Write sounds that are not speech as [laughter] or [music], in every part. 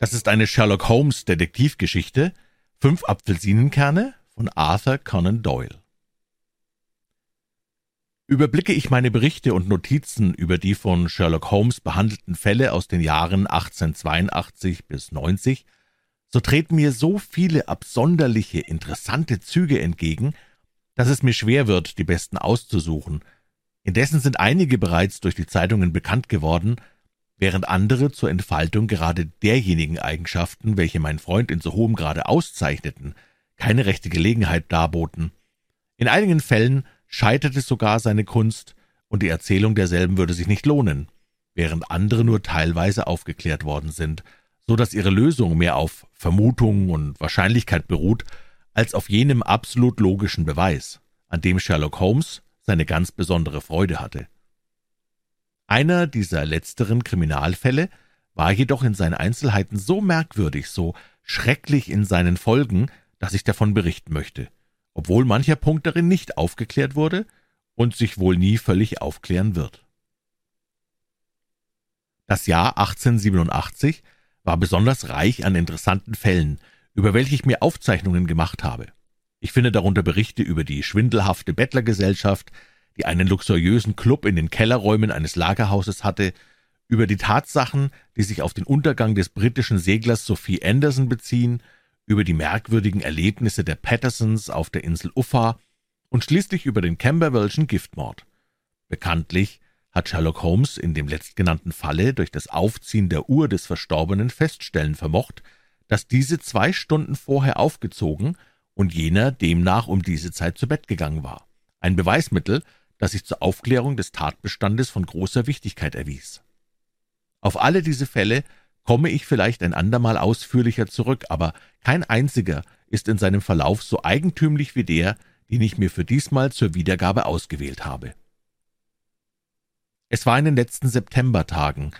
Das ist eine Sherlock Holmes Detektivgeschichte. Fünf Apfelsinenkerne von Arthur Conan Doyle. Überblicke ich meine Berichte und Notizen über die von Sherlock Holmes behandelten Fälle aus den Jahren 1882 bis 90, so treten mir so viele absonderliche, interessante Züge entgegen, dass es mir schwer wird, die besten auszusuchen. Indessen sind einige bereits durch die Zeitungen bekannt geworden, während andere zur Entfaltung gerade derjenigen Eigenschaften, welche mein Freund in so hohem Grade auszeichneten, keine rechte Gelegenheit darboten. In einigen Fällen scheiterte sogar seine Kunst, und die Erzählung derselben würde sich nicht lohnen, während andere nur teilweise aufgeklärt worden sind, so dass ihre Lösung mehr auf Vermutung und Wahrscheinlichkeit beruht, als auf jenem absolut logischen Beweis, an dem Sherlock Holmes seine ganz besondere Freude hatte. Einer dieser letzteren Kriminalfälle war jedoch in seinen Einzelheiten so merkwürdig, so schrecklich in seinen Folgen, dass ich davon berichten möchte, obwohl mancher Punkt darin nicht aufgeklärt wurde und sich wohl nie völlig aufklären wird. Das Jahr 1887 war besonders reich an interessanten Fällen, über welche ich mir Aufzeichnungen gemacht habe. Ich finde darunter Berichte über die schwindelhafte Bettlergesellschaft, die einen luxuriösen Club in den Kellerräumen eines Lagerhauses hatte, über die Tatsachen, die sich auf den Untergang des britischen Seglers Sophie Anderson beziehen, über die merkwürdigen Erlebnisse der Pattersons auf der Insel Uffa und schließlich über den Camberwellschen Giftmord. Bekanntlich hat Sherlock Holmes in dem letztgenannten Falle durch das Aufziehen der Uhr des Verstorbenen feststellen vermocht, dass diese zwei Stunden vorher aufgezogen und jener demnach um diese Zeit zu Bett gegangen war. Ein Beweismittel, das sich zur Aufklärung des Tatbestandes von großer Wichtigkeit erwies. Auf alle diese Fälle komme ich vielleicht ein andermal ausführlicher zurück, aber kein einziger ist in seinem Verlauf so eigentümlich wie der, den ich mir für diesmal zur Wiedergabe ausgewählt habe. Es war in den letzten Septembertagen,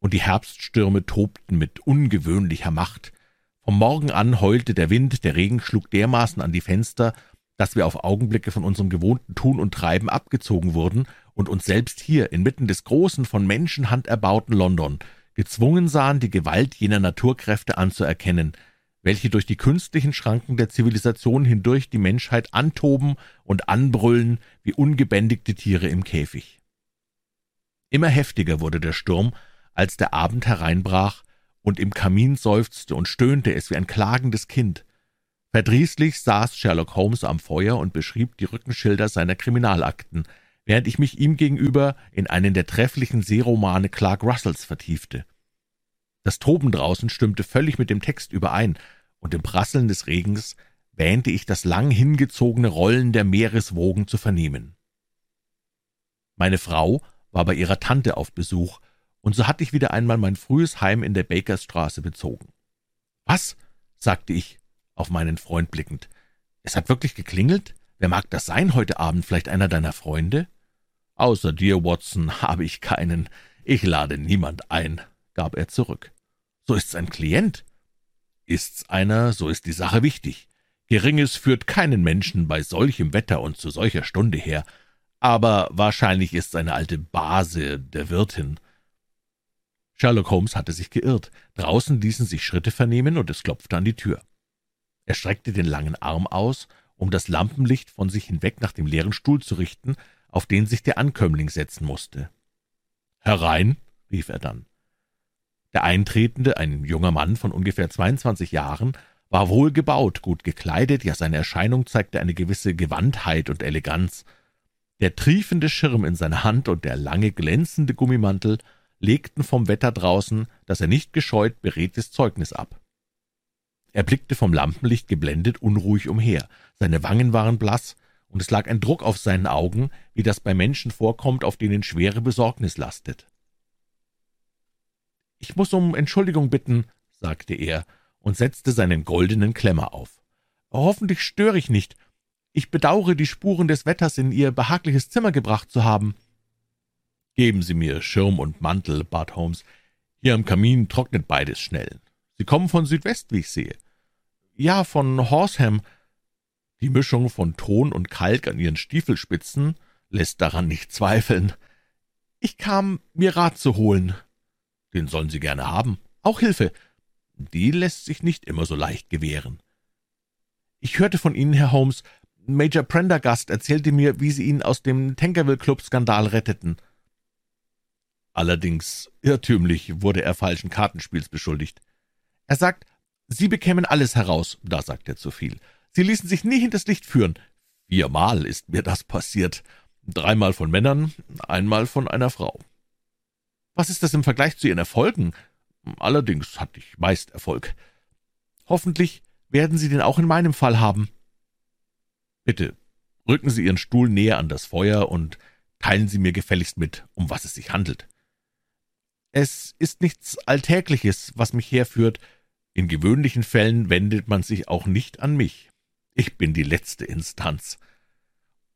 und die Herbststürme tobten mit ungewöhnlicher Macht. Vom Morgen an heulte der Wind, der Regen schlug dermaßen an die Fenster, dass wir auf Augenblicke von unserem gewohnten Tun und Treiben abgezogen wurden und uns selbst hier inmitten des großen, von Menschenhand erbauten London gezwungen sahen, die Gewalt jener Naturkräfte anzuerkennen, welche durch die künstlichen Schranken der Zivilisation hindurch die Menschheit antoben und anbrüllen wie ungebändigte Tiere im Käfig. Immer heftiger wurde der Sturm, als der Abend hereinbrach, und im Kamin seufzte und stöhnte es wie ein klagendes Kind. Verdrießlich saß Sherlock Holmes am Feuer und beschrieb die Rückenschilder seiner Kriminalakten, während ich mich ihm gegenüber in einen der trefflichen Seeromane Clark Russells vertiefte. Das Toben draußen stimmte völlig mit dem Text überein, und im Prasseln des Regens wähnte ich das lang hingezogene Rollen der Meereswogen zu vernehmen. Meine Frau war bei ihrer Tante auf Besuch, und so hatte ich wieder einmal mein frühes Heim in der Bakerstraße bezogen. Was? sagte ich, auf meinen Freund blickend. Es hat wirklich geklingelt? Wer mag das sein heute Abend? Vielleicht einer deiner Freunde? Außer dir, Watson, [laughs] habe ich keinen. Ich lade niemand ein, gab er zurück. So ist's ein Klient. Ist's einer, so ist die Sache wichtig. Geringes führt keinen Menschen bei solchem Wetter und zu solcher Stunde her. Aber wahrscheinlich ist's eine alte Base der Wirtin. Sherlock Holmes hatte sich geirrt. Draußen ließen sich Schritte vernehmen, und es klopfte an die Tür. Er streckte den langen Arm aus, um das Lampenlicht von sich hinweg nach dem leeren Stuhl zu richten, auf den sich der Ankömmling setzen musste. »Herein«, rief er dann. Der Eintretende, ein junger Mann von ungefähr zweiundzwanzig Jahren, war wohlgebaut, gut gekleidet, ja seine Erscheinung zeigte eine gewisse Gewandtheit und Eleganz. Der triefende Schirm in seiner Hand und der lange glänzende Gummimantel legten vom Wetter draußen, das er nicht gescheut, beredtes Zeugnis ab. Er blickte vom Lampenlicht geblendet unruhig umher, seine Wangen waren blass, und es lag ein Druck auf seinen Augen, wie das bei Menschen vorkommt, auf denen schwere Besorgnis lastet. »Ich muss um Entschuldigung bitten«, sagte er und setzte seinen goldenen Klemmer auf. »Hoffentlich störe ich nicht. Ich bedaure, die Spuren des Wetters in Ihr behagliches Zimmer gebracht zu haben.« »Geben Sie mir Schirm und Mantel«, bat Holmes. »Hier am Kamin trocknet beides schnell. Sie kommen von Südwest, wie ich sehe.« »Ja, von Horsham.« Die Mischung von Ton und Kalk an Ihren Stiefelspitzen lässt daran nicht zweifeln. »Ich kam, mir Rat zu holen.« »Den sollen Sie gerne haben. Auch Hilfe. die lässt sich nicht immer so leicht gewähren. Ich hörte von Ihnen, Herr Holmes. Major Prendergast erzählte mir, wie Sie ihn aus dem Tankerville-Club-Skandal retteten. Allerdings irrtümlich wurde er falschen Kartenspiels beschuldigt. Er sagt, Sie bekämen alles heraus. Da sagt er zu viel. Sie ließen sich nie hinters Licht führen. Viermal ist mir das passiert. Dreimal von Männern, einmal von einer Frau. Was ist das im Vergleich zu Ihren Erfolgen? Allerdings hatte ich meist Erfolg. Hoffentlich werden Sie den auch in meinem Fall haben. Bitte, rücken Sie Ihren Stuhl näher an das Feuer und teilen Sie mir gefälligst mit, um was es sich handelt. Es ist nichts Alltägliches, was mich herführt. In gewöhnlichen Fällen wendet man sich auch nicht an mich. Ich bin die letzte Instanz.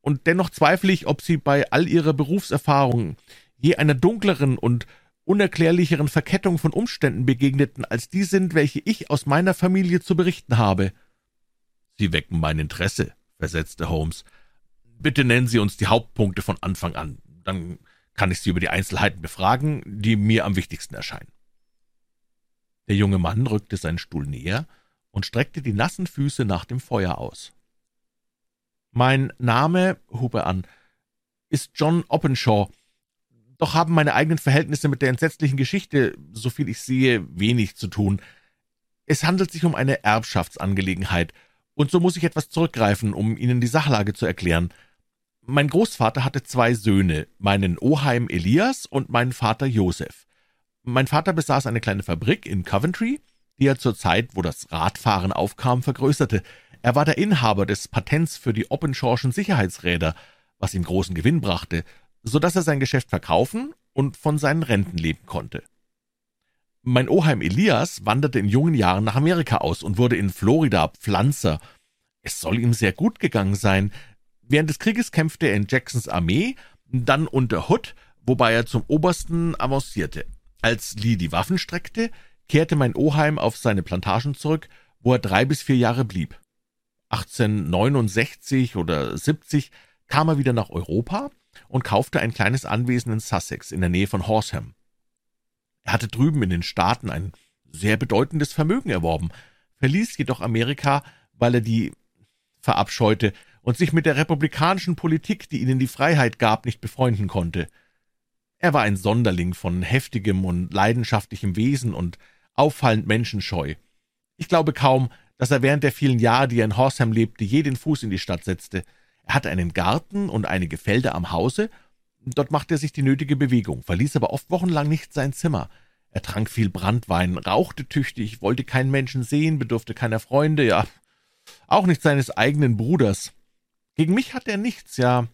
Und dennoch zweifle ich, ob Sie bei all Ihrer Berufserfahrung je einer dunkleren und unerklärlicheren Verkettung von Umständen begegneten, als die sind, welche ich aus meiner Familie zu berichten habe. Sie wecken mein Interesse, versetzte Holmes. Bitte nennen Sie uns die Hauptpunkte von Anfang an, dann kann ich Sie über die Einzelheiten befragen, die mir am wichtigsten erscheinen. Der junge Mann rückte seinen Stuhl näher und streckte die nassen Füße nach dem Feuer aus. Mein Name, hub er an, ist John Oppenshaw, doch haben meine eigenen Verhältnisse mit der entsetzlichen Geschichte, soviel ich sehe, wenig zu tun. Es handelt sich um eine Erbschaftsangelegenheit, und so muss ich etwas zurückgreifen, um Ihnen die Sachlage zu erklären. Mein Großvater hatte zwei Söhne, meinen Oheim Elias und meinen Vater Joseph. Mein Vater besaß eine kleine Fabrik in Coventry, die er zur Zeit, wo das Radfahren aufkam, vergrößerte. Er war der Inhaber des Patents für die Oppenschorschen Sicherheitsräder, was ihm großen Gewinn brachte, so dass er sein Geschäft verkaufen und von seinen Renten leben konnte. Mein Oheim Elias wanderte in jungen Jahren nach Amerika aus und wurde in Florida Pflanzer. Es soll ihm sehr gut gegangen sein. Während des Krieges kämpfte er in Jacksons Armee, dann unter Hood, wobei er zum Obersten avancierte. Als Lee die Waffen streckte, kehrte mein Oheim auf seine Plantagen zurück, wo er drei bis vier Jahre blieb. 1869 oder 70 kam er wieder nach Europa und kaufte ein kleines Anwesen in Sussex in der Nähe von Horsham. Er hatte drüben in den Staaten ein sehr bedeutendes Vermögen erworben, verließ jedoch Amerika, weil er die verabscheute und sich mit der republikanischen Politik, die ihnen die Freiheit gab, nicht befreunden konnte. Er war ein Sonderling von heftigem und leidenschaftlichem Wesen und auffallend menschenscheu. Ich glaube kaum, dass er während der vielen Jahre, die er in Horsham lebte, je den Fuß in die Stadt setzte. Er hatte einen Garten und einige Felder am Hause, dort machte er sich die nötige Bewegung, verließ aber oft wochenlang nicht sein Zimmer. Er trank viel Brandwein, rauchte tüchtig, wollte keinen Menschen sehen, bedurfte keiner Freunde, ja, auch nicht seines eigenen Bruders. Gegen mich hatte er nichts, ja,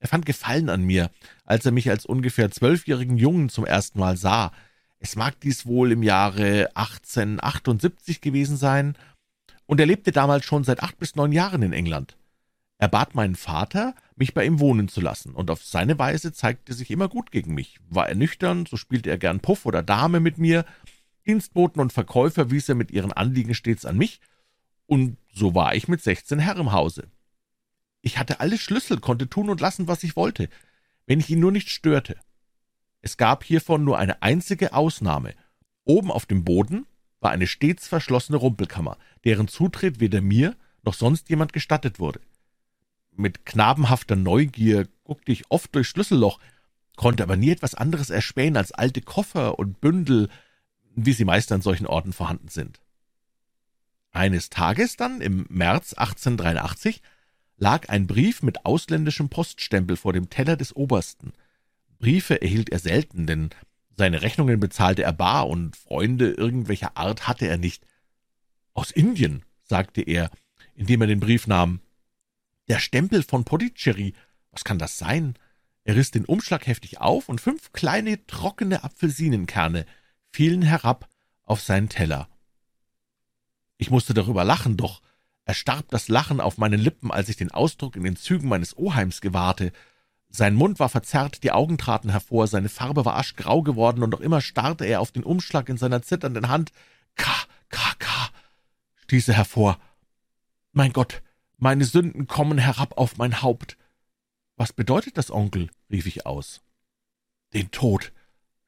er fand Gefallen an mir, als er mich als ungefähr zwölfjährigen Jungen zum ersten Mal sah. Es mag dies wohl im Jahre 1878 gewesen sein, und er lebte damals schon seit acht bis neun Jahren in England. Er bat meinen Vater, mich bei ihm wohnen zu lassen, und auf seine Weise zeigte sich immer gut gegen mich. War er nüchtern, so spielte er gern Puff oder Dame mit mir, Dienstboten und Verkäufer wies er mit ihren Anliegen stets an mich, und so war ich mit sechzehn Herr im Hause. Ich hatte alle Schlüssel, konnte tun und lassen, was ich wollte, wenn ich ihn nur nicht störte. Es gab hiervon nur eine einzige Ausnahme. Oben auf dem Boden war eine stets verschlossene Rumpelkammer, deren Zutritt weder mir noch sonst jemand gestattet wurde. Mit knabenhafter Neugier guckte ich oft durchs Schlüsselloch, konnte aber nie etwas anderes erspähen als alte Koffer und Bündel, wie sie meist an solchen Orten vorhanden sind. Eines Tages dann, im März 1883, lag ein Brief mit ausländischem Poststempel vor dem Teller des Obersten. Briefe erhielt er selten, denn seine Rechnungen bezahlte er bar und Freunde irgendwelcher Art hatte er nicht. Aus Indien, sagte er, indem er den Brief nahm. Der Stempel von Pondicherry. Was kann das sein? Er riss den Umschlag heftig auf, und fünf kleine, trockene Apfelsinenkerne fielen herab auf seinen Teller. Ich musste darüber lachen, doch erstarb das Lachen auf meinen Lippen, als ich den Ausdruck in den Zügen meines Oheims gewahrte. Sein Mund war verzerrt, die Augen traten hervor, seine Farbe war aschgrau geworden, und noch immer starrte er auf den Umschlag in seiner zitternden Hand. K, K, K, stieß er hervor. Mein Gott, meine Sünden kommen herab auf mein Haupt. Was bedeutet das, Onkel? rief ich aus. Den Tod,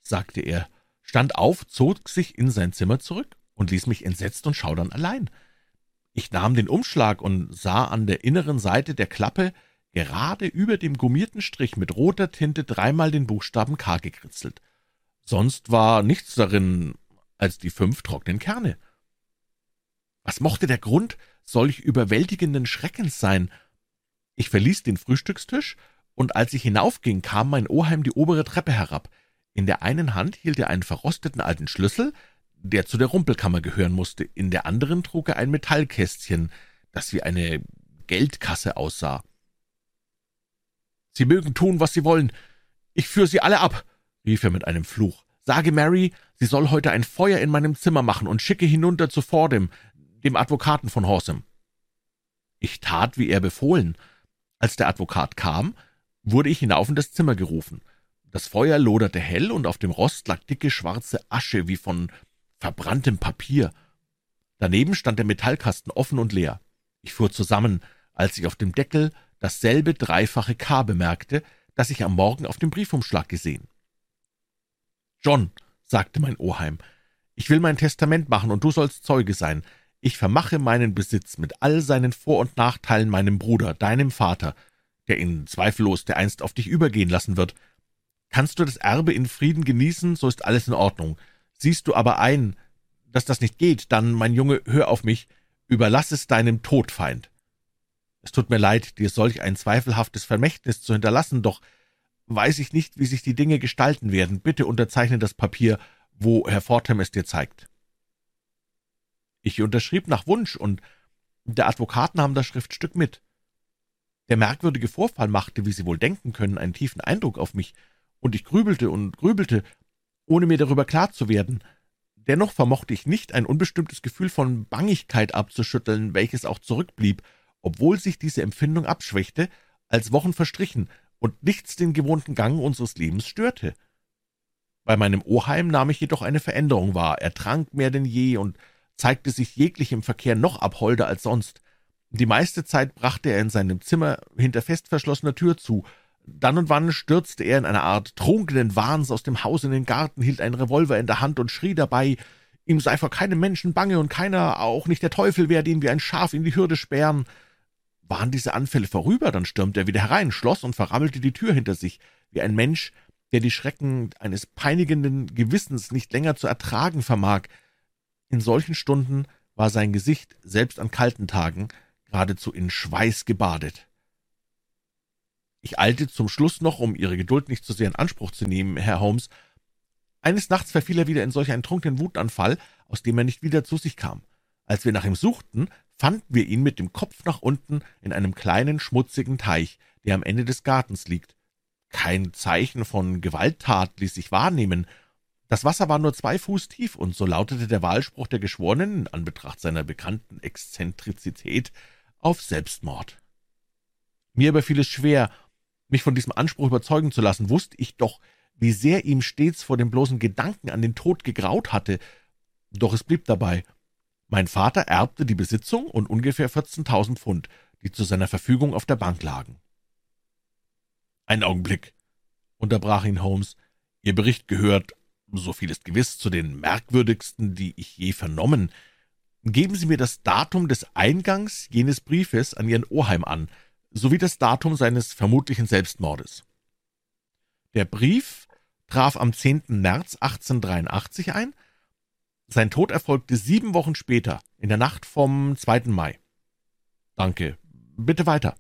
sagte er, stand auf, zog sich in sein Zimmer zurück und ließ mich entsetzt und schaudern allein. Ich nahm den Umschlag und sah an der inneren Seite der Klappe gerade über dem gummierten Strich mit roter Tinte dreimal den Buchstaben K gekritzelt. Sonst war nichts darin als die fünf trockenen Kerne. Was mochte der Grund solch überwältigenden Schreckens sein? Ich verließ den Frühstückstisch, und als ich hinaufging, kam mein Oheim die obere Treppe herab. In der einen Hand hielt er einen verrosteten alten Schlüssel, der zu der Rumpelkammer gehören musste, in der anderen trug er ein Metallkästchen, das wie eine Geldkasse aussah. Sie mögen tun, was Sie wollen. Ich führe Sie alle ab, rief er mit einem Fluch. Sage Mary, sie soll heute ein Feuer in meinem Zimmer machen und schicke hinunter zu Fordham, dem Advokaten von Horsam. Ich tat, wie er befohlen. Als der Advokat kam, wurde ich hinauf in das Zimmer gerufen. Das Feuer loderte hell, und auf dem Rost lag dicke schwarze Asche wie von verbranntem Papier. Daneben stand der Metallkasten offen und leer. Ich fuhr zusammen, als ich auf dem Deckel dasselbe dreifache K bemerkte, das ich am Morgen auf dem Briefumschlag gesehen. John, sagte mein Oheim, ich will mein Testament machen, und du sollst Zeuge sein. Ich vermache meinen Besitz mit all seinen Vor- und Nachteilen meinem Bruder, deinem Vater, der ihn zweifellos dereinst auf dich übergehen lassen wird. Kannst du das Erbe in Frieden genießen, so ist alles in Ordnung. Siehst du aber ein, dass das nicht geht, dann, mein Junge, hör auf mich, überlass es deinem Todfeind. Es tut mir leid, dir solch ein zweifelhaftes Vermächtnis zu hinterlassen, doch weiß ich nicht, wie sich die Dinge gestalten werden. Bitte unterzeichne das Papier, wo Herr Fortham es dir zeigt. Ich unterschrieb nach Wunsch, und der Advokat nahm das Schriftstück mit. Der merkwürdige Vorfall machte, wie Sie wohl denken können, einen tiefen Eindruck auf mich, und ich grübelte und grübelte, ohne mir darüber klar zu werden. Dennoch vermochte ich nicht, ein unbestimmtes Gefühl von Bangigkeit abzuschütteln, welches auch zurückblieb, obwohl sich diese Empfindung abschwächte, als Wochen verstrichen und nichts den gewohnten Gang unseres Lebens störte. Bei meinem Oheim nahm ich jedoch eine Veränderung wahr. Er trank mehr denn je und zeigte sich jeglichem Verkehr noch abholder als sonst. Die meiste Zeit brachte er in seinem Zimmer hinter fest verschlossener Tür zu. Dann und wann stürzte er in einer Art trunkenen Wahns aus dem Haus in den Garten, hielt einen Revolver in der Hand und schrie dabei, ihm sei vor keinem Menschen bange und keiner, auch nicht der Teufel, werde ihn wie ein Schaf in die Hürde sperren. Waren diese Anfälle vorüber, dann stürmte er wieder herein, schloss und verrammelte die Tür hinter sich, wie ein Mensch, der die Schrecken eines peinigenden Gewissens nicht länger zu ertragen vermag. In solchen Stunden war sein Gesicht, selbst an kalten Tagen, geradezu in Schweiß gebadet. Ich eilte zum Schluss noch, um Ihre Geduld nicht zu sehr in Anspruch zu nehmen, Herr Holmes. Eines Nachts verfiel er wieder in solch einen trunkenen Wutanfall, aus dem er nicht wieder zu sich kam. Als wir nach ihm suchten, fanden wir ihn mit dem Kopf nach unten in einem kleinen, schmutzigen Teich, der am Ende des Gartens liegt. Kein Zeichen von Gewalttat ließ sich wahrnehmen. Das Wasser war nur zwei Fuß tief, und so lautete der Wahlspruch der Geschworenen, in Anbetracht seiner bekannten Exzentrizität, auf Selbstmord. Mir überfiel es schwer, mich von diesem Anspruch überzeugen zu lassen, wusste ich doch, wie sehr ihm stets vor dem bloßen Gedanken an den Tod gegraut hatte. Doch es blieb dabei. Mein Vater erbte die Besitzung und ungefähr 14.000 Pfund, die zu seiner Verfügung auf der Bank lagen. Ein Augenblick, unterbrach ihn Holmes. Ihr Bericht gehört, so viel ist gewiss, zu den merkwürdigsten, die ich je vernommen. Geben Sie mir das Datum des Eingangs jenes Briefes an Ihren Oheim an, sowie das Datum seines vermutlichen Selbstmordes. Der Brief traf am 10. März 1883 ein, sein Tod erfolgte sieben Wochen später, in der Nacht vom 2. Mai. Danke. Bitte weiter.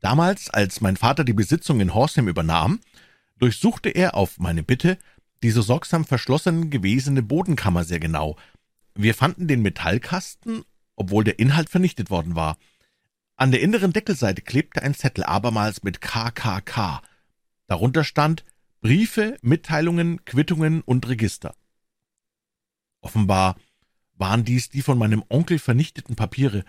Damals, als mein Vater die Besitzung in Horsham übernahm, durchsuchte er auf meine Bitte die so sorgsam verschlossen gewesene Bodenkammer sehr genau. Wir fanden den Metallkasten, obwohl der Inhalt vernichtet worden war. An der inneren Deckelseite klebte ein Zettel, abermals mit KKK. Darunter stand Briefe, Mitteilungen, Quittungen und Register. Offenbar waren dies die von meinem Onkel vernichteten Papiere.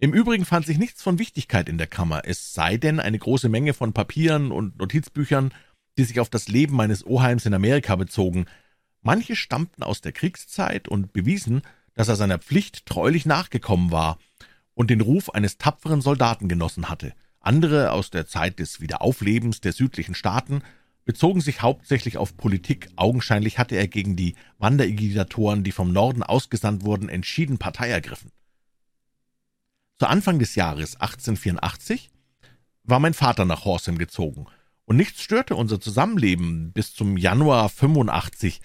Im Übrigen fand sich nichts von Wichtigkeit in der Kammer, es sei denn eine große Menge von Papieren und Notizbüchern, die sich auf das Leben meines Oheims in Amerika bezogen. Manche stammten aus der Kriegszeit und bewiesen, dass er seiner Pflicht treulich nachgekommen war und den Ruf eines tapferen Soldaten genossen hatte. Andere aus der Zeit des Wiederauflebens der südlichen Staaten bezogen sich hauptsächlich auf Politik. Augenscheinlich hatte er gegen die Wanderigitatoren, die vom Norden ausgesandt wurden, entschieden Partei ergriffen. Zu Anfang des Jahres 1884 war mein Vater nach Horsham gezogen, und nichts störte unser Zusammenleben bis zum Januar 85.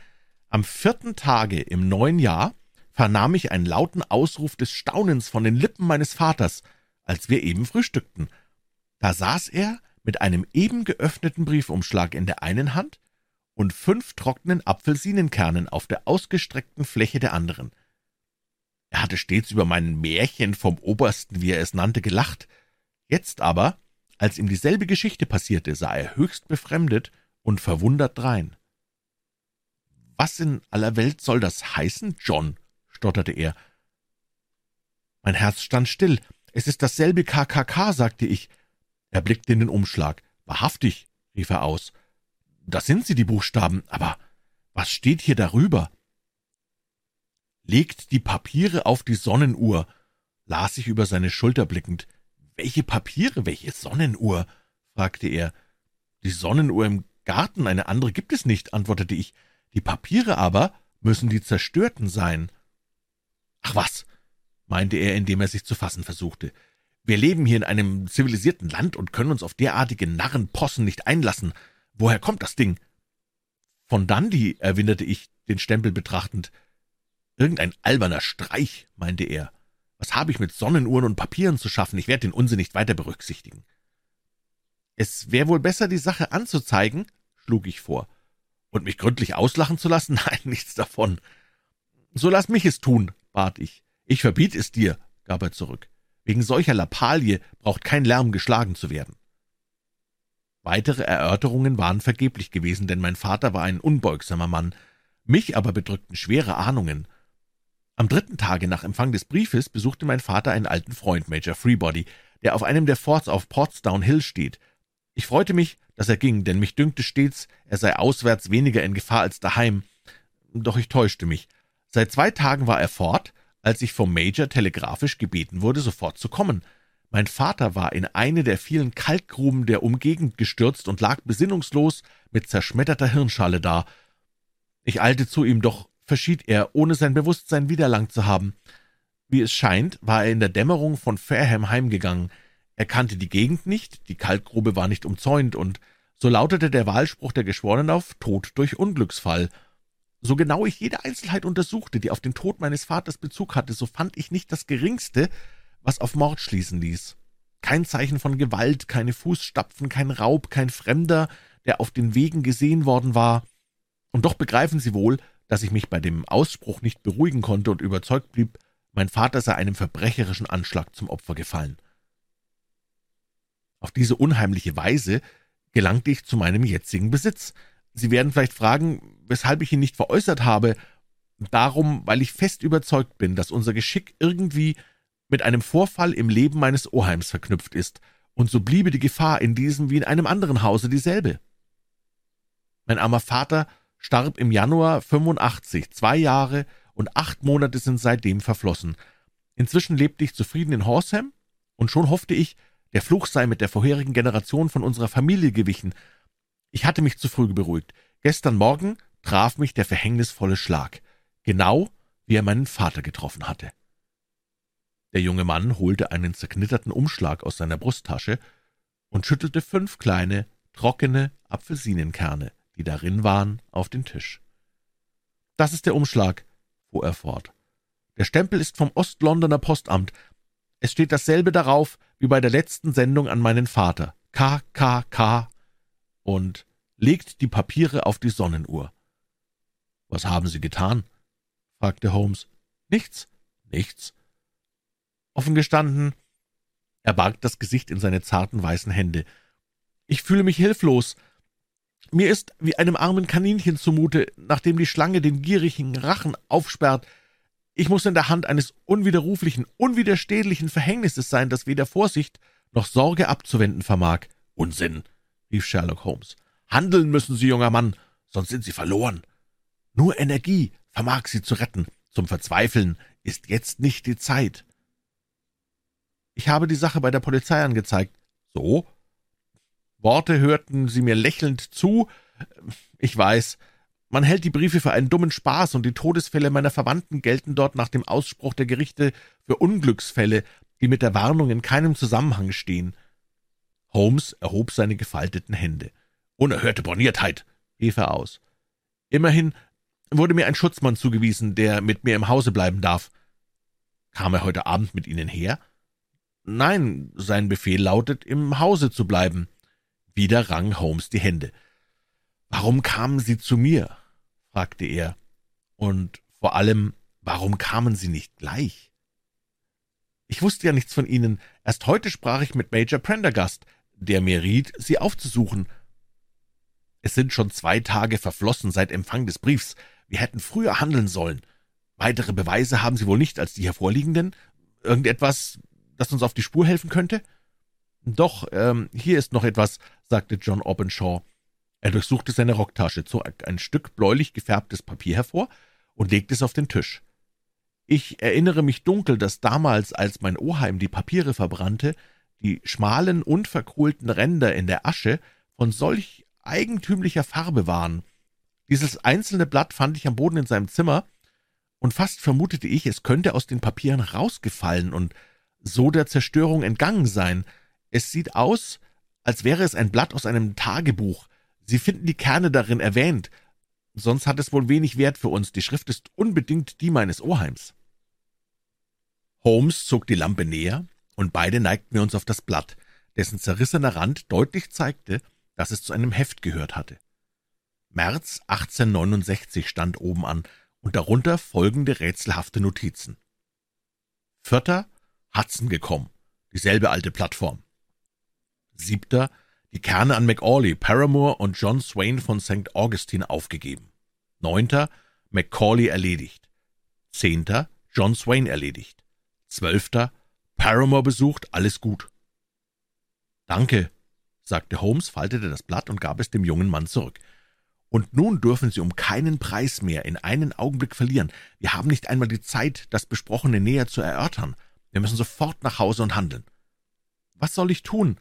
Am vierten Tage im neuen Jahr vernahm ich einen lauten Ausruf des Staunens von den Lippen meines Vaters, als wir eben frühstückten. Da saß er mit einem eben geöffneten Briefumschlag in der einen Hand und fünf trockenen Apfelsinenkernen auf der ausgestreckten Fläche der anderen. Er hatte stets über mein Märchen vom Obersten, wie er es nannte, gelacht. Jetzt aber, als ihm dieselbe Geschichte passierte, sah er höchst befremdet und verwundert drein. »Was in aller Welt soll das heißen, John?« Stotterte er. Mein Herz stand still. »Es ist dasselbe KKK«, sagte ich. Er blickte in den Umschlag. »Wahrhaftig«, rief er aus. »Das sind sie, die Buchstaben, aber was steht hier darüber?« »Legt die Papiere auf die Sonnenuhr«, las ich über seine Schulter blickend. »Welche Papiere, welche Sonnenuhr?« fragte er. »Die Sonnenuhr im Garten, eine andere gibt es nicht«, antwortete ich. »Die Papiere aber müssen die zerstörten sein.« »Ach was«, meinte er, indem er sich zu fassen versuchte. Wir leben hier in einem zivilisierten Land und können uns auf derartige Narrenpossen nicht einlassen. Woher kommt das Ding? Von Dandy, erwiderte ich, den Stempel betrachtend. Irgendein alberner Streich, meinte er. Was habe ich mit Sonnenuhren und Papieren zu schaffen? Ich werde den Unsinn nicht weiter berücksichtigen. Es wäre wohl besser, die Sache anzuzeigen, schlug ich vor. Und mich gründlich auslachen zu lassen? [laughs] Nein, nichts davon. So lass mich es tun, bat ich. Ich verbiet es dir, gab er zurück. Wegen solcher Lappalie braucht kein Lärm geschlagen zu werden. Weitere Erörterungen waren vergeblich gewesen, denn mein Vater war ein unbeugsamer Mann, mich aber bedrückten schwere Ahnungen. Am dritten Tage nach Empfang des Briefes besuchte mein Vater einen alten Freund, Major Freebody, der auf einem der Forts auf Portsdown Hill steht. Ich freute mich, dass er ging, denn mich dünkte stets, er sei auswärts weniger in Gefahr als daheim. Doch ich täuschte mich. Seit zwei Tagen war er fort, als ich vom Major telegrafisch gebeten wurde, sofort zu kommen. Mein Vater war in eine der vielen Kalkgruben der Umgegend gestürzt und lag besinnungslos mit zerschmetterter Hirnschale da. Ich eilte zu ihm, doch verschied er, ohne sein Bewusstsein wiederlangt zu haben. Wie es scheint, war er in der Dämmerung von Fareham heimgegangen. Er kannte die Gegend nicht, die Kalkgrube war nicht umzäunt, und so lautete der Wahlspruch der Geschworenen auf Tod durch Unglücksfall. So genau ich jede Einzelheit untersuchte, die auf den Tod meines Vaters Bezug hatte, so fand ich nicht das geringste, was auf Mord schließen ließ. Kein Zeichen von Gewalt, keine Fußstapfen, kein Raub, kein Fremder, der auf den Wegen gesehen worden war. Und doch begreifen Sie wohl, dass ich mich bei dem Ausspruch nicht beruhigen konnte und überzeugt blieb, mein Vater sei einem verbrecherischen Anschlag zum Opfer gefallen. Auf diese unheimliche Weise gelangte ich zu meinem jetzigen Besitz, Sie werden vielleicht fragen, weshalb ich ihn nicht veräußert habe. Darum, weil ich fest überzeugt bin, dass unser Geschick irgendwie mit einem Vorfall im Leben meines Oheims verknüpft ist, und so bliebe die Gefahr in diesem wie in einem anderen Hause dieselbe. Mein armer Vater starb im Januar 85, zwei Jahre und acht Monate sind seitdem verflossen. Inzwischen lebte ich zufrieden in Horsham, und schon hoffte ich, der Fluch sei mit der vorherigen Generation von unserer Familie gewichen, ich hatte mich zu früh beruhigt. Gestern Morgen traf mich der verhängnisvolle Schlag, genau wie er meinen Vater getroffen hatte. Der junge Mann holte einen zerknitterten Umschlag aus seiner Brusttasche und schüttelte fünf kleine, trockene Apfelsinenkerne, die darin waren, auf den Tisch. Das ist der Umschlag, fuhr er fort. Der Stempel ist vom Ostlondoner Postamt. Es steht dasselbe darauf wie bei der letzten Sendung an meinen Vater. KKK und legt die Papiere auf die Sonnenuhr. Was haben Sie getan? fragte Holmes. Nichts, nichts. Offen gestanden, er barg das Gesicht in seine zarten weißen Hände. Ich fühle mich hilflos. Mir ist wie einem armen Kaninchen zumute, nachdem die Schlange den gierigen Rachen aufsperrt. Ich muss in der Hand eines unwiderruflichen, unwiderstehlichen Verhängnisses sein, das weder Vorsicht noch Sorge abzuwenden vermag. Unsinn, rief Sherlock Holmes. Handeln müssen Sie, junger Mann, sonst sind Sie verloren. Nur Energie vermag Sie zu retten. Zum Verzweifeln ist jetzt nicht die Zeit. Ich habe die Sache bei der Polizei angezeigt. So? Worte hörten Sie mir lächelnd zu, Ich weiß, man hält die Briefe für einen dummen Spaß, und die Todesfälle meiner Verwandten gelten dort nach dem Ausspruch der Gerichte für Unglücksfälle, die mit der Warnung in keinem Zusammenhang stehen. Holmes erhob seine gefalteten Hände. Unerhörte Borniertheit, rief er aus. Immerhin wurde mir ein Schutzmann zugewiesen, der mit mir im Hause bleiben darf. Kam er heute Abend mit Ihnen her? Nein, sein Befehl lautet, im Hause zu bleiben. Wieder rang Holmes die Hände. Warum kamen Sie zu mir? fragte er. Und vor allem, warum kamen Sie nicht gleich? Ich wusste ja nichts von Ihnen. Erst heute sprach ich mit Major Prendergast, der mir riet, Sie aufzusuchen. Es sind schon zwei Tage verflossen seit Empfang des Briefs. Wir hätten früher handeln sollen. Weitere Beweise haben Sie wohl nicht als die hervorliegenden? Irgendetwas, das uns auf die Spur helfen könnte? Doch, ähm, hier ist noch etwas, sagte John Openshaw. Er durchsuchte seine Rocktasche, zog ein Stück bläulich gefärbtes Papier hervor und legte es auf den Tisch. Ich erinnere mich dunkel, dass damals, als mein Oheim die Papiere verbrannte, die schmalen, unverkohlten Ränder in der Asche von solch eigentümlicher Farbe waren. Dieses einzelne Blatt fand ich am Boden in seinem Zimmer, und fast vermutete ich, es könnte aus den Papieren rausgefallen und so der Zerstörung entgangen sein. Es sieht aus, als wäre es ein Blatt aus einem Tagebuch. Sie finden die Kerne darin erwähnt. Sonst hat es wohl wenig Wert für uns. Die Schrift ist unbedingt die meines Oheims. Holmes zog die Lampe näher, und beide neigten wir uns auf das Blatt, dessen zerrissener Rand deutlich zeigte, dass es zu einem Heft gehört hatte. März 1869 stand oben an, und darunter folgende rätselhafte Notizen. Vierter, Hudson gekommen, dieselbe alte Plattform. Siebter, die Kerne an McAuley, Paramore und John Swain von St. Augustine aufgegeben. Neunter, Macaulay erledigt. Zehnter, John Swain erledigt. Zwölfter, Paramore besucht, alles gut. Danke, sagte Holmes, faltete das Blatt und gab es dem jungen Mann zurück. Und nun dürfen Sie um keinen Preis mehr in einen Augenblick verlieren. Wir haben nicht einmal die Zeit, das Besprochene näher zu erörtern. Wir müssen sofort nach Hause und handeln. Was soll ich tun?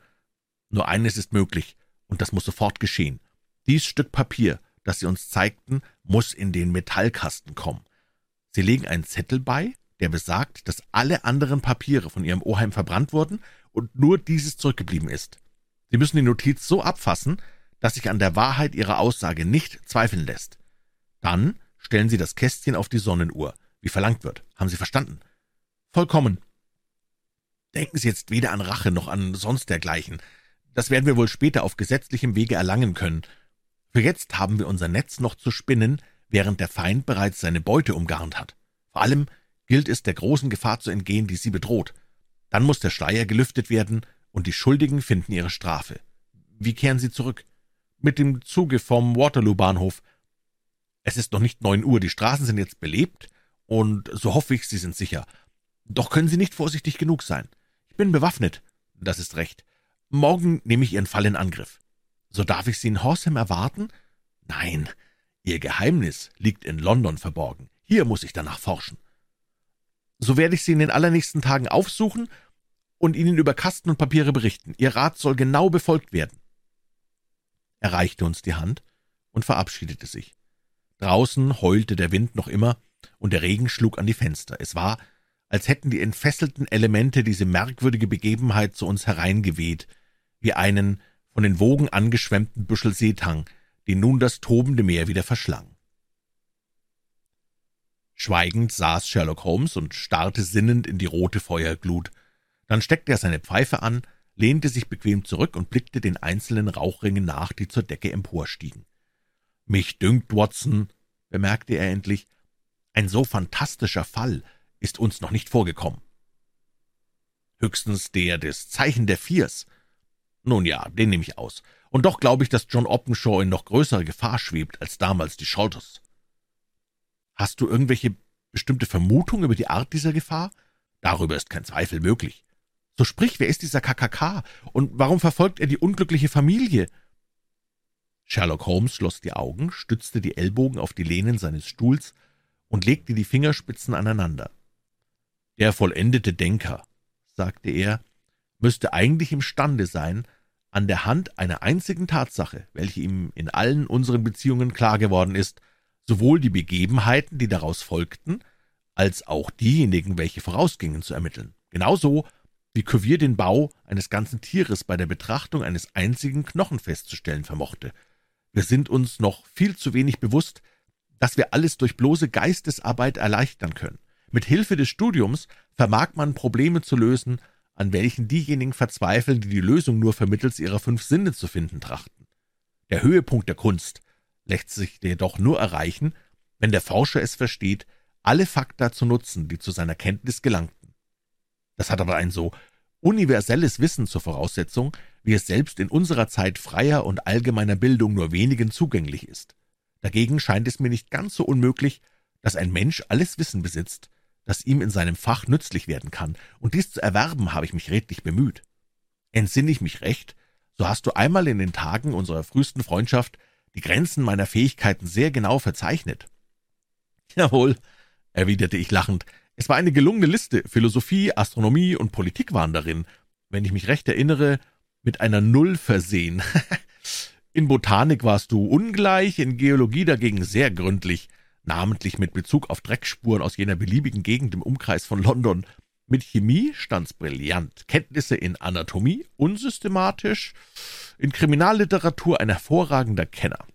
Nur eines ist möglich, und das muss sofort geschehen. Dies Stück Papier, das Sie uns zeigten, muss in den Metallkasten kommen. Sie legen einen Zettel bei, der besagt, dass alle anderen Papiere von Ihrem Oheim verbrannt wurden und nur dieses zurückgeblieben ist. Sie müssen die Notiz so abfassen, dass sich an der Wahrheit Ihrer Aussage nicht zweifeln lässt. Dann stellen Sie das Kästchen auf die Sonnenuhr, wie verlangt wird. Haben Sie verstanden? Vollkommen. Denken Sie jetzt weder an Rache noch an sonst dergleichen. Das werden wir wohl später auf gesetzlichem Wege erlangen können. Für jetzt haben wir unser Netz noch zu spinnen, während der Feind bereits seine Beute umgarnt hat. Vor allem gilt es, der großen Gefahr zu entgehen, die sie bedroht. Dann muss der Schleier gelüftet werden, und die Schuldigen finden ihre Strafe. Wie kehren sie zurück? Mit dem Zuge vom Waterloo-Bahnhof. Es ist noch nicht neun Uhr, die Straßen sind jetzt belebt, und so hoffe ich, Sie sind sicher. Doch können Sie nicht vorsichtig genug sein. Ich bin bewaffnet. Das ist recht. Morgen nehme ich Ihren Fall in Angriff. So darf ich Sie in Horsham erwarten? Nein, Ihr Geheimnis liegt in London verborgen. Hier muss ich danach forschen. So werde ich Sie in den allernächsten Tagen aufsuchen und Ihnen über Kasten und Papiere berichten. Ihr Rat soll genau befolgt werden. Er reichte uns die Hand und verabschiedete sich. Draußen heulte der Wind noch immer, und der Regen schlug an die Fenster. Es war, als hätten die entfesselten Elemente diese merkwürdige Begebenheit zu uns hereingeweht, wie einen von den Wogen angeschwemmten Büschel Seetang, den nun das tobende Meer wieder verschlang. Schweigend saß Sherlock Holmes und starrte sinnend in die rote Feuerglut. Dann steckte er seine Pfeife an, lehnte sich bequem zurück und blickte den einzelnen Rauchringen nach, die zur Decke emporstiegen. Mich dünkt, Watson, bemerkte er endlich, ein so fantastischer Fall ist uns noch nicht vorgekommen. Höchstens der des Zeichen der Viers, nun ja, den nehme ich aus. Und doch glaube ich, dass John Openshaw in noch größerer Gefahr schwebt als damals die Sholters. Hast du irgendwelche bestimmte Vermutung über die Art dieser Gefahr? Darüber ist kein Zweifel möglich. So sprich, wer ist dieser KKK und warum verfolgt er die unglückliche Familie? Sherlock Holmes schloss die Augen, stützte die Ellbogen auf die Lehnen seines Stuhls und legte die Fingerspitzen aneinander. Der vollendete Denker, sagte er, müsste eigentlich imstande sein, an der Hand einer einzigen Tatsache, welche ihm in allen unseren Beziehungen klar geworden ist, sowohl die Begebenheiten, die daraus folgten, als auch diejenigen, welche vorausgingen, zu ermitteln. Genauso wie Cuvier den Bau eines ganzen Tieres bei der Betrachtung eines einzigen Knochen festzustellen vermochte. Wir sind uns noch viel zu wenig bewusst, dass wir alles durch bloße Geistesarbeit erleichtern können. Mit Hilfe des Studiums vermag man Probleme zu lösen, an welchen diejenigen verzweifeln, die die Lösung nur vermittels ihrer fünf Sinne zu finden trachten. Der Höhepunkt der Kunst lässt sich jedoch nur erreichen, wenn der Forscher es versteht, alle Fakta zu nutzen, die zu seiner Kenntnis gelangten. Das hat aber ein so universelles Wissen zur Voraussetzung, wie es selbst in unserer Zeit freier und allgemeiner Bildung nur wenigen zugänglich ist. Dagegen scheint es mir nicht ganz so unmöglich, dass ein Mensch alles Wissen besitzt, das ihm in seinem Fach nützlich werden kann, und dies zu erwerben habe ich mich redlich bemüht. Entsinne ich mich recht, so hast du einmal in den Tagen unserer frühesten Freundschaft die Grenzen meiner Fähigkeiten sehr genau verzeichnet. Jawohl, erwiderte ich lachend, es war eine gelungene Liste, Philosophie, Astronomie und Politik waren darin, wenn ich mich recht erinnere, mit einer Null versehen. [laughs] in Botanik warst du ungleich, in Geologie dagegen sehr gründlich, namentlich mit Bezug auf Dreckspuren aus jener beliebigen Gegend im Umkreis von London. Mit Chemie stand's brillant, Kenntnisse in Anatomie unsystematisch, in Kriminalliteratur ein hervorragender Kenner.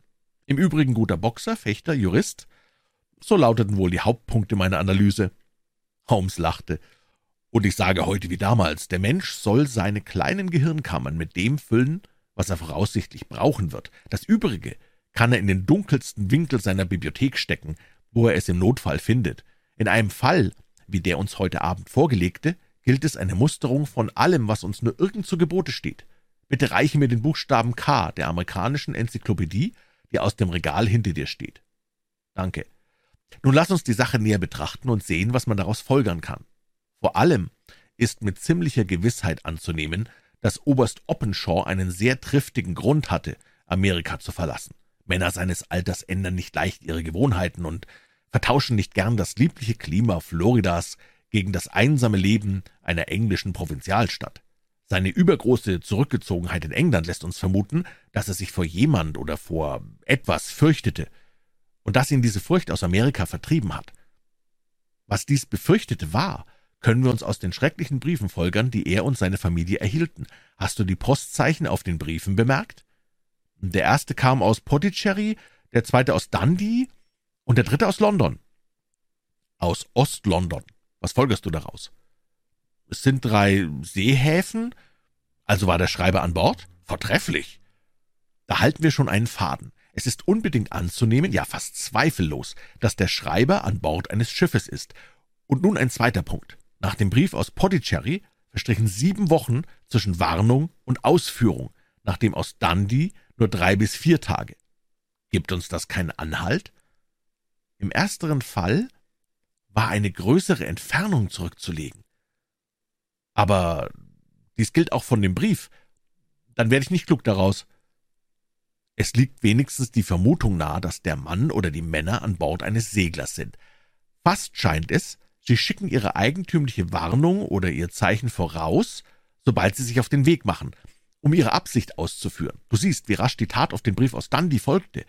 Im Übrigen guter Boxer, Fechter, Jurist. So lauteten wohl die Hauptpunkte meiner Analyse. Holmes lachte. Und ich sage heute wie damals, der Mensch soll seine kleinen Gehirnkammern mit dem füllen, was er voraussichtlich brauchen wird. Das Übrige kann er in den dunkelsten Winkel seiner Bibliothek stecken, wo er es im Notfall findet. In einem Fall, wie der uns heute Abend vorgelegte, gilt es eine Musterung von allem, was uns nur irgend zu Gebote steht. Bitte reiche mir den Buchstaben K der amerikanischen Enzyklopädie, die aus dem Regal hinter dir steht. Danke. Nun lass uns die Sache näher betrachten und sehen, was man daraus folgern kann. Vor allem ist mit ziemlicher Gewissheit anzunehmen, dass Oberst Oppenshaw einen sehr triftigen Grund hatte, Amerika zu verlassen. Männer seines Alters ändern nicht leicht ihre Gewohnheiten und vertauschen nicht gern das liebliche Klima Floridas gegen das einsame Leben einer englischen Provinzialstadt. Seine übergroße Zurückgezogenheit in England lässt uns vermuten, dass er sich vor jemand oder vor etwas fürchtete und dass ihn diese Furcht aus Amerika vertrieben hat. Was dies befürchtete war, können wir uns aus den schrecklichen Briefen folgern, die er und seine Familie erhielten. Hast du die Postzeichen auf den Briefen bemerkt? Der erste kam aus Pondicherry, der zweite aus Dundee und der dritte aus London. Aus Ost-London. Was folgerst du daraus? Es sind drei Seehäfen? Also war der Schreiber an Bord? Vortrefflich. Da halten wir schon einen Faden. Es ist unbedingt anzunehmen, ja fast zweifellos, dass der Schreiber an Bord eines Schiffes ist. Und nun ein zweiter Punkt. Nach dem Brief aus Pondicherry verstrichen sieben Wochen zwischen Warnung und Ausführung, nachdem aus Dundee nur drei bis vier Tage. Gibt uns das keinen Anhalt? Im ersteren Fall war eine größere Entfernung zurückzulegen. Aber dies gilt auch von dem Brief. Dann werde ich nicht klug daraus. Es liegt wenigstens die Vermutung nahe, dass der Mann oder die Männer an Bord eines Seglers sind. Fast scheint es, sie schicken ihre eigentümliche Warnung oder ihr Zeichen voraus, sobald sie sich auf den Weg machen, um ihre Absicht auszuführen. Du siehst, wie rasch die Tat auf den Brief aus Dundee folgte.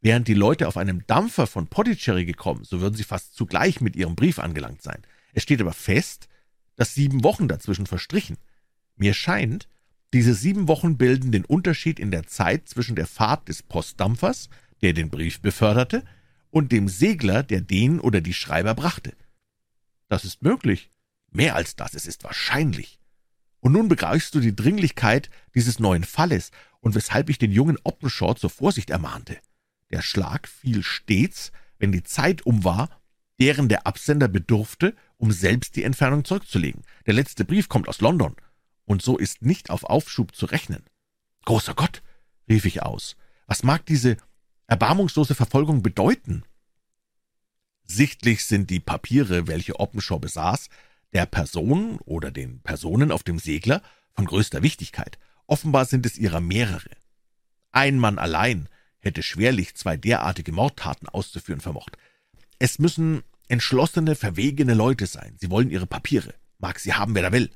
Wären die Leute auf einem Dampfer von Pondicherry gekommen, so würden sie fast zugleich mit ihrem Brief angelangt sein. Es steht aber fest, dass sieben Wochen dazwischen verstrichen. Mir scheint, diese sieben Wochen bilden den Unterschied in der Zeit zwischen der Fahrt des Postdampfers, der den Brief beförderte, und dem Segler, der den oder die Schreiber brachte. Das ist möglich. Mehr als das, es ist wahrscheinlich. Und nun begreifst du die Dringlichkeit dieses neuen Falles und weshalb ich den jungen Oppenshaw zur Vorsicht ermahnte. Der Schlag fiel stets, wenn die Zeit um war, deren der Absender bedurfte, um selbst die Entfernung zurückzulegen. Der letzte Brief kommt aus London, und so ist nicht auf Aufschub zu rechnen. Großer Gott, rief ich aus, was mag diese erbarmungslose Verfolgung bedeuten? Sichtlich sind die Papiere, welche Oppenshaw besaß, der Person oder den Personen auf dem Segler von größter Wichtigkeit. Offenbar sind es ihrer mehrere. Ein Mann allein hätte schwerlich zwei derartige Mordtaten auszuführen vermocht. Es müssen entschlossene, verwegene Leute sein. Sie wollen ihre Papiere. Mag sie haben, wer da will.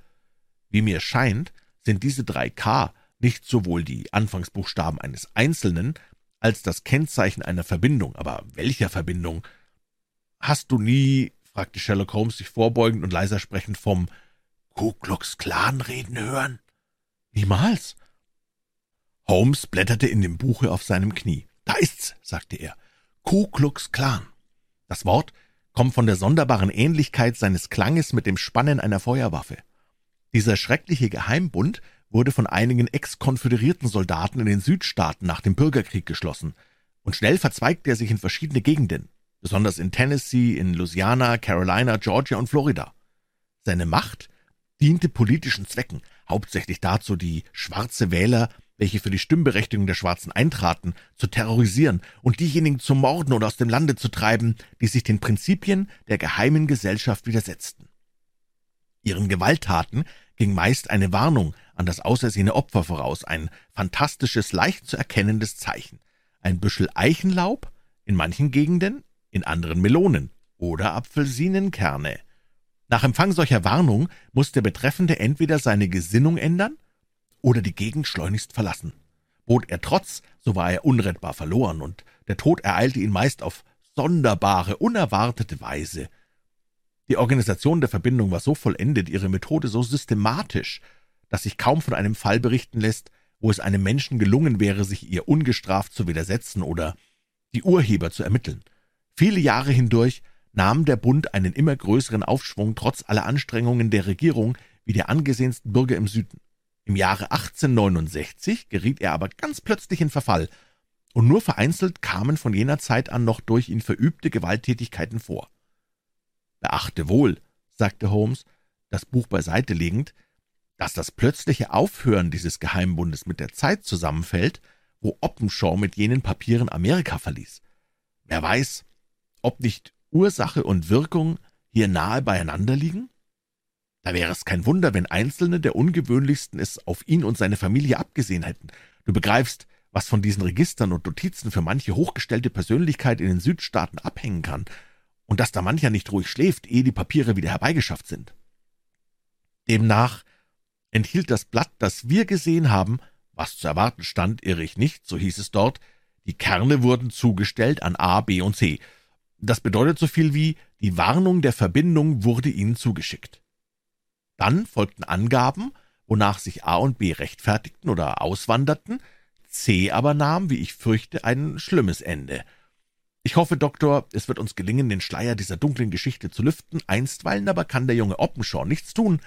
Wie mir scheint, sind diese drei K nicht sowohl die Anfangsbuchstaben eines Einzelnen als das Kennzeichen einer Verbindung. Aber welcher Verbindung? Hast du nie, fragte Sherlock Holmes sich vorbeugend und leiser sprechend, vom Ku Klux Klan reden hören? Niemals. Holmes blätterte in dem Buche auf seinem Knie. Da ist's, sagte er. Ku Klux Klan. Das Wort kommt von der sonderbaren Ähnlichkeit seines Klanges mit dem Spannen einer Feuerwaffe. Dieser schreckliche Geheimbund wurde von einigen ex-konföderierten Soldaten in den Südstaaten nach dem Bürgerkrieg geschlossen, und schnell verzweigte er sich in verschiedene Gegenden, besonders in Tennessee, in Louisiana, Carolina, Georgia und Florida. Seine Macht diente politischen Zwecken, hauptsächlich dazu, die schwarze Wähler, welche für die Stimmberechtigung der Schwarzen eintraten, zu terrorisieren und diejenigen zu morden oder aus dem Lande zu treiben, die sich den Prinzipien der geheimen Gesellschaft widersetzten. Ihren Gewalttaten ging meist eine Warnung an das ausersehene Opfer voraus, ein fantastisches, leicht zu erkennendes Zeichen, ein Büschel Eichenlaub, in manchen Gegenden, in anderen Melonen oder Apfelsinenkerne. Nach Empfang solcher Warnung muss der Betreffende entweder seine Gesinnung ändern oder die Gegend schleunigst verlassen. Bot er Trotz, so war er unrettbar verloren, und der Tod ereilte ihn meist auf sonderbare, unerwartete Weise. Die Organisation der Verbindung war so vollendet, ihre Methode so systematisch, dass sich kaum von einem Fall berichten lässt, wo es einem Menschen gelungen wäre, sich ihr ungestraft zu widersetzen oder die Urheber zu ermitteln. Viele Jahre hindurch nahm der Bund einen immer größeren Aufschwung trotz aller Anstrengungen der Regierung wie der angesehensten Bürger im Süden. Im Jahre 1869 geriet er aber ganz plötzlich in Verfall, und nur vereinzelt kamen von jener Zeit an noch durch ihn verübte Gewalttätigkeiten vor. Beachte wohl, sagte Holmes, das Buch beiseite legend, dass das plötzliche Aufhören dieses Geheimbundes mit der Zeit zusammenfällt, wo Oppenshaw mit jenen Papieren Amerika verließ. Wer weiß, ob nicht Ursache und Wirkung hier nahe beieinander liegen? Da wäre es kein Wunder, wenn Einzelne der ungewöhnlichsten es auf ihn und seine Familie abgesehen hätten. Du begreifst, was von diesen Registern und Notizen für manche hochgestellte Persönlichkeit in den Südstaaten abhängen kann, und dass da mancher nicht ruhig schläft, ehe die Papiere wieder herbeigeschafft sind. Demnach enthielt das Blatt, das wir gesehen haben, was zu erwarten stand, irre ich nicht, so hieß es dort, die Kerne wurden zugestellt an A, B und C. Das bedeutet so viel wie, die Warnung der Verbindung wurde ihnen zugeschickt. Dann folgten Angaben, wonach sich A und B rechtfertigten oder auswanderten, C aber nahm, wie ich fürchte, ein schlimmes Ende. Ich hoffe, Doktor, es wird uns gelingen, den Schleier dieser dunklen Geschichte zu lüften, einstweilen aber kann der junge Oppenshaw nichts tun,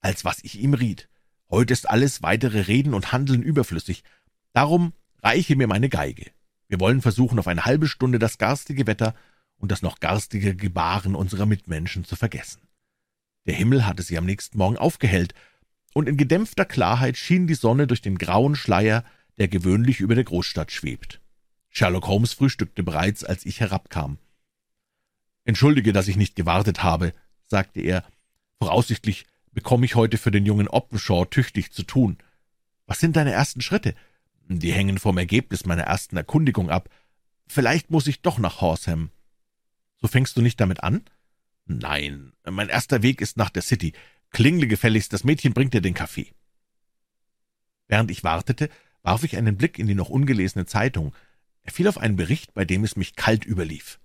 als was ich ihm riet. Heute ist alles weitere Reden und Handeln überflüssig. Darum reiche mir meine Geige. Wir wollen versuchen, auf eine halbe Stunde das garstige Wetter und das noch garstige Gebaren unserer Mitmenschen zu vergessen. Der Himmel hatte sie am nächsten Morgen aufgehellt, und in gedämpfter Klarheit schien die Sonne durch den grauen Schleier, der gewöhnlich über der Großstadt schwebt. Sherlock Holmes frühstückte bereits, als ich herabkam. Entschuldige, dass ich nicht gewartet habe, sagte er. Voraussichtlich bekomme ich heute für den jungen Oppenshaw tüchtig zu tun. Was sind deine ersten Schritte? Die hängen vom Ergebnis meiner ersten Erkundigung ab. Vielleicht muss ich doch nach Horsham. So fängst du nicht damit an? Nein, mein erster Weg ist nach der City. Klingle gefälligst, das Mädchen bringt dir den Kaffee. Während ich wartete, warf ich einen Blick in die noch ungelesene Zeitung. Er fiel auf einen Bericht, bei dem es mich kalt überlief.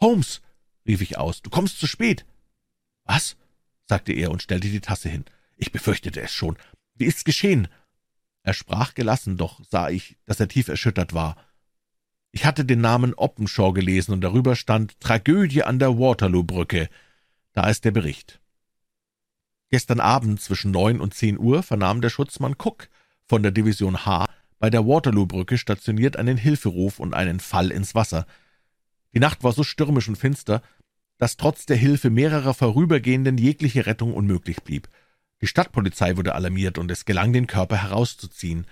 Holmes, rief ich aus, du kommst zu spät. Was? sagte er und stellte die Tasse hin. Ich befürchtete es schon. Wie ist's geschehen? Er sprach gelassen, doch sah ich, dass er tief erschüttert war. Ich hatte den Namen Oppenshaw gelesen, und darüber stand Tragödie an der Waterloo-Brücke. Da ist der Bericht. Gestern Abend zwischen neun und zehn Uhr vernahm der Schutzmann Cook von der Division H bei der Waterloo-Brücke stationiert einen Hilferuf und einen Fall ins Wasser. Die Nacht war so stürmisch und finster, dass trotz der Hilfe mehrerer Vorübergehenden jegliche Rettung unmöglich blieb. Die Stadtpolizei wurde alarmiert, und es gelang, den Körper herauszuziehen.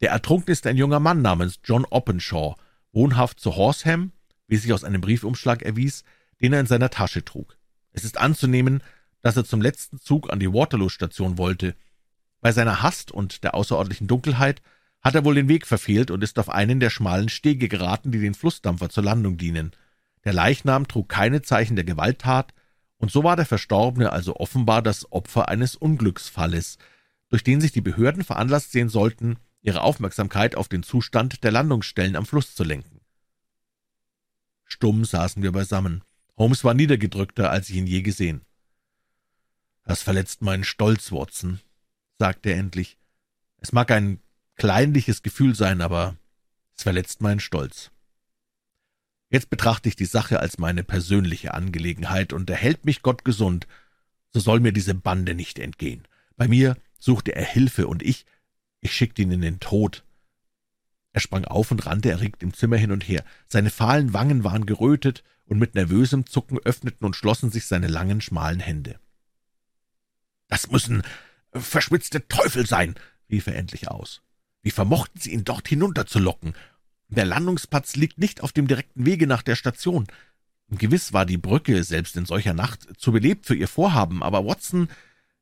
Der Ertrunkene ist ein junger Mann namens John Oppenshaw, wohnhaft zu Horsham, wie sich aus einem Briefumschlag erwies, den er in seiner Tasche trug. Es ist anzunehmen, dass er zum letzten Zug an die Waterloo-Station wollte. Bei seiner Hast und der außerordentlichen Dunkelheit hat er wohl den Weg verfehlt und ist auf einen der schmalen Stege geraten, die den Flussdampfer zur Landung dienen. Der Leichnam trug keine Zeichen der Gewalttat, und so war der Verstorbene also offenbar das Opfer eines Unglücksfalles, durch den sich die Behörden veranlasst sehen sollten, ihre Aufmerksamkeit auf den Zustand der Landungsstellen am Fluss zu lenken. Stumm saßen wir beisammen. Holmes war niedergedrückter, als ich ihn je gesehen. »Das verletzt meinen Stolz, Watson«, sagte er endlich. »Es mag ein kleinliches Gefühl sein, aber es verletzt meinen Stolz. Jetzt betrachte ich die Sache als meine persönliche Angelegenheit, und erhält mich Gott gesund, so soll mir diese Bande nicht entgehen. Bei mir suchte er Hilfe, und ich, ich schickte ihn in den Tod. Er sprang auf und rannte erregt im Zimmer hin und her. Seine fahlen Wangen waren gerötet, und mit nervösem Zucken öffneten und schlossen sich seine langen, schmalen Hände. »Das müssen verschwitzte Teufel sein«, rief er endlich aus. »Wie vermochten Sie ihn dort hinunterzulocken? Der Landungsplatz liegt nicht auf dem direkten Wege nach der Station. Gewiss war die Brücke, selbst in solcher Nacht, zu belebt für Ihr Vorhaben, aber Watson,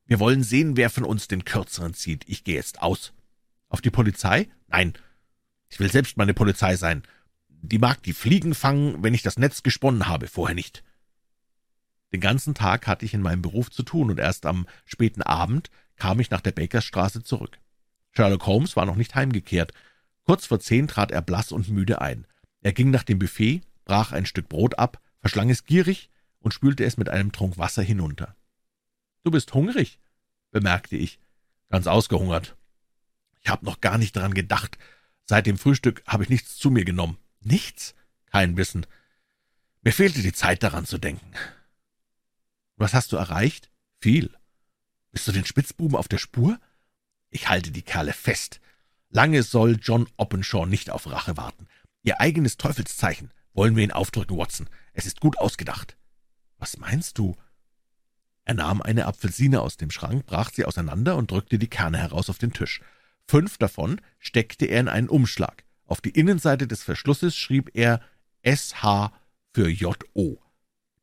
wir wollen sehen, wer von uns den Kürzeren zieht. Ich gehe jetzt aus. Auf die Polizei? Nein. Ich will selbst meine Polizei sein. Die mag die Fliegen fangen, wenn ich das Netz gesponnen habe, vorher nicht. Den ganzen Tag hatte ich in meinem Beruf zu tun, und erst am späten Abend kam ich nach der Bakersstraße zurück. Sherlock Holmes war noch nicht heimgekehrt. Kurz vor zehn trat er blass und müde ein. Er ging nach dem Buffet, brach ein Stück Brot ab, verschlang es gierig und spülte es mit einem Trunk Wasser hinunter. »Du bist hungrig«, bemerkte ich. »Ganz ausgehungert. Ich habe noch gar nicht daran gedacht. Seit dem Frühstück habe ich nichts zu mir genommen. Nichts? Kein Bissen. Mir fehlte die Zeit, daran zu denken. Was hast du erreicht? Viel. Bist du den Spitzbuben auf der Spur? Ich halte die Kerle fest. Lange soll John Oppenshaw nicht auf Rache warten. Ihr eigenes Teufelszeichen wollen wir ihn aufdrücken, Watson. Es ist gut ausgedacht. Was meinst du? Er nahm eine Apfelsine aus dem Schrank, brach sie auseinander und drückte die Kerne heraus auf den Tisch. Fünf davon steckte er in einen Umschlag. Auf die Innenseite des Verschlusses schrieb er SH für JO.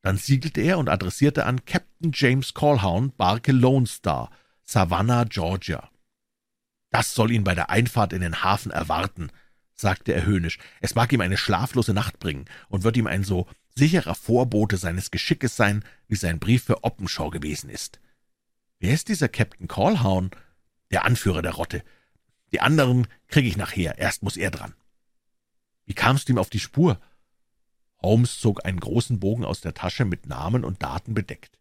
Dann siegelte er und adressierte an Captain James Colhoun, Barke Lone Star, Savannah, Georgia. Das soll ihn bei der Einfahrt in den Hafen erwarten, sagte er höhnisch. Es mag ihm eine schlaflose Nacht bringen und wird ihm ein so sicherer Vorbote seines Geschickes sein, wie sein Brief für Oppenshaw gewesen ist. Wer ist dieser Captain Colhoun? Der Anführer der Rotte. Die anderen kriege ich nachher, erst muss er dran. Wie kamst du ihm auf die Spur? Holmes zog einen großen Bogen aus der Tasche mit Namen und Daten bedeckt.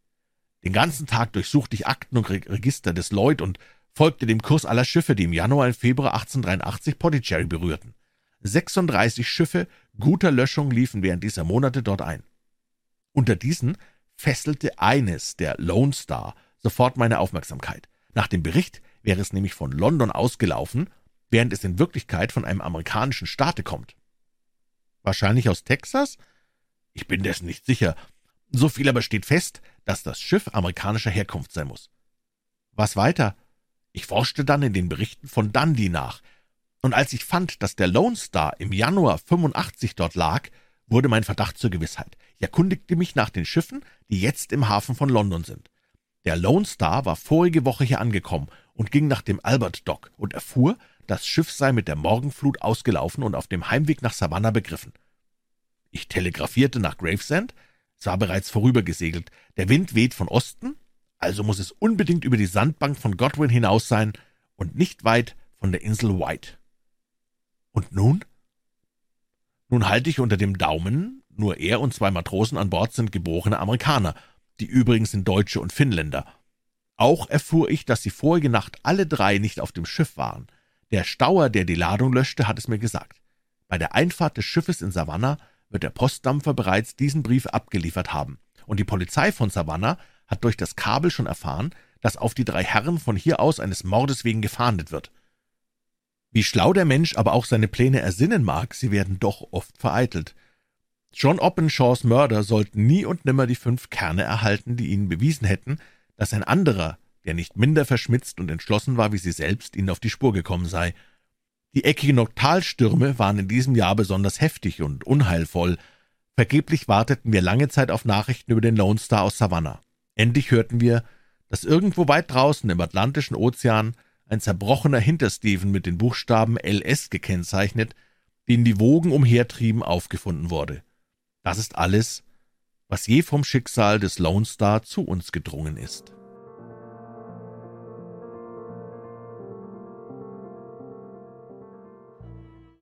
Den ganzen Tag durchsuchte ich Akten und Register des Lloyd und folgte dem Kurs aller Schiffe, die im Januar und Februar 1883 Pondicherry berührten. 36 Schiffe guter Löschung liefen während dieser Monate dort ein. Unter diesen fesselte eines, der Lone Star, sofort meine Aufmerksamkeit. Nach dem Bericht wäre es nämlich von London ausgelaufen, während es in Wirklichkeit von einem amerikanischen Staate kommt. Wahrscheinlich aus Texas? Ich bin dessen nicht sicher. So viel aber steht fest, dass das Schiff amerikanischer Herkunft sein muss. Was weiter? Ich forschte dann in den Berichten von Dundee nach, und als ich fand, dass der Lone Star im Januar 85 dort lag, wurde mein Verdacht zur Gewissheit. Ich erkundigte mich nach den Schiffen, die jetzt im Hafen von London sind. Der Lone Star war vorige Woche hier angekommen und ging nach dem Albert Dock und erfuhr, das Schiff sei mit der Morgenflut ausgelaufen und auf dem Heimweg nach Savannah begriffen. Ich telegrafierte nach Gravesend, es war bereits vorübergesegelt. Der Wind weht von Osten, also muss es unbedingt über die Sandbank von Godwin hinaus sein und nicht weit von der Insel White. Und nun? Nun halte ich unter dem Daumen, nur er und zwei Matrosen an Bord sind geborene Amerikaner, die übrigens sind Deutsche und Finnländer. Auch erfuhr ich, dass sie vorige Nacht alle drei nicht auf dem Schiff waren. Der Stauer, der die Ladung löschte, hat es mir gesagt. Bei der Einfahrt des Schiffes in Savannah wird der Postdampfer bereits diesen Brief abgeliefert haben, und die Polizei von Savannah hat durch das Kabel schon erfahren, dass auf die drei Herren von hier aus eines Mordes wegen gefahndet wird. Wie schlau der Mensch aber auch seine Pläne ersinnen mag, sie werden doch oft vereitelt. John Oppenshaws Mörder sollten nie und nimmer die fünf Kerne erhalten, die ihnen bewiesen hätten, dass ein anderer, der nicht minder verschmitzt und entschlossen war wie sie selbst, ihnen auf die Spur gekommen sei. Die Äquinoktalstürme waren in diesem Jahr besonders heftig und unheilvoll. Vergeblich warteten wir lange Zeit auf Nachrichten über den Lone Star aus Savannah. Endlich hörten wir, dass irgendwo weit draußen im Atlantischen Ozean ein zerbrochener Hintersteven mit den Buchstaben LS gekennzeichnet, den die Wogen umhertrieben, aufgefunden wurde. Das ist alles, was je vom Schicksal des Lone Star zu uns gedrungen ist.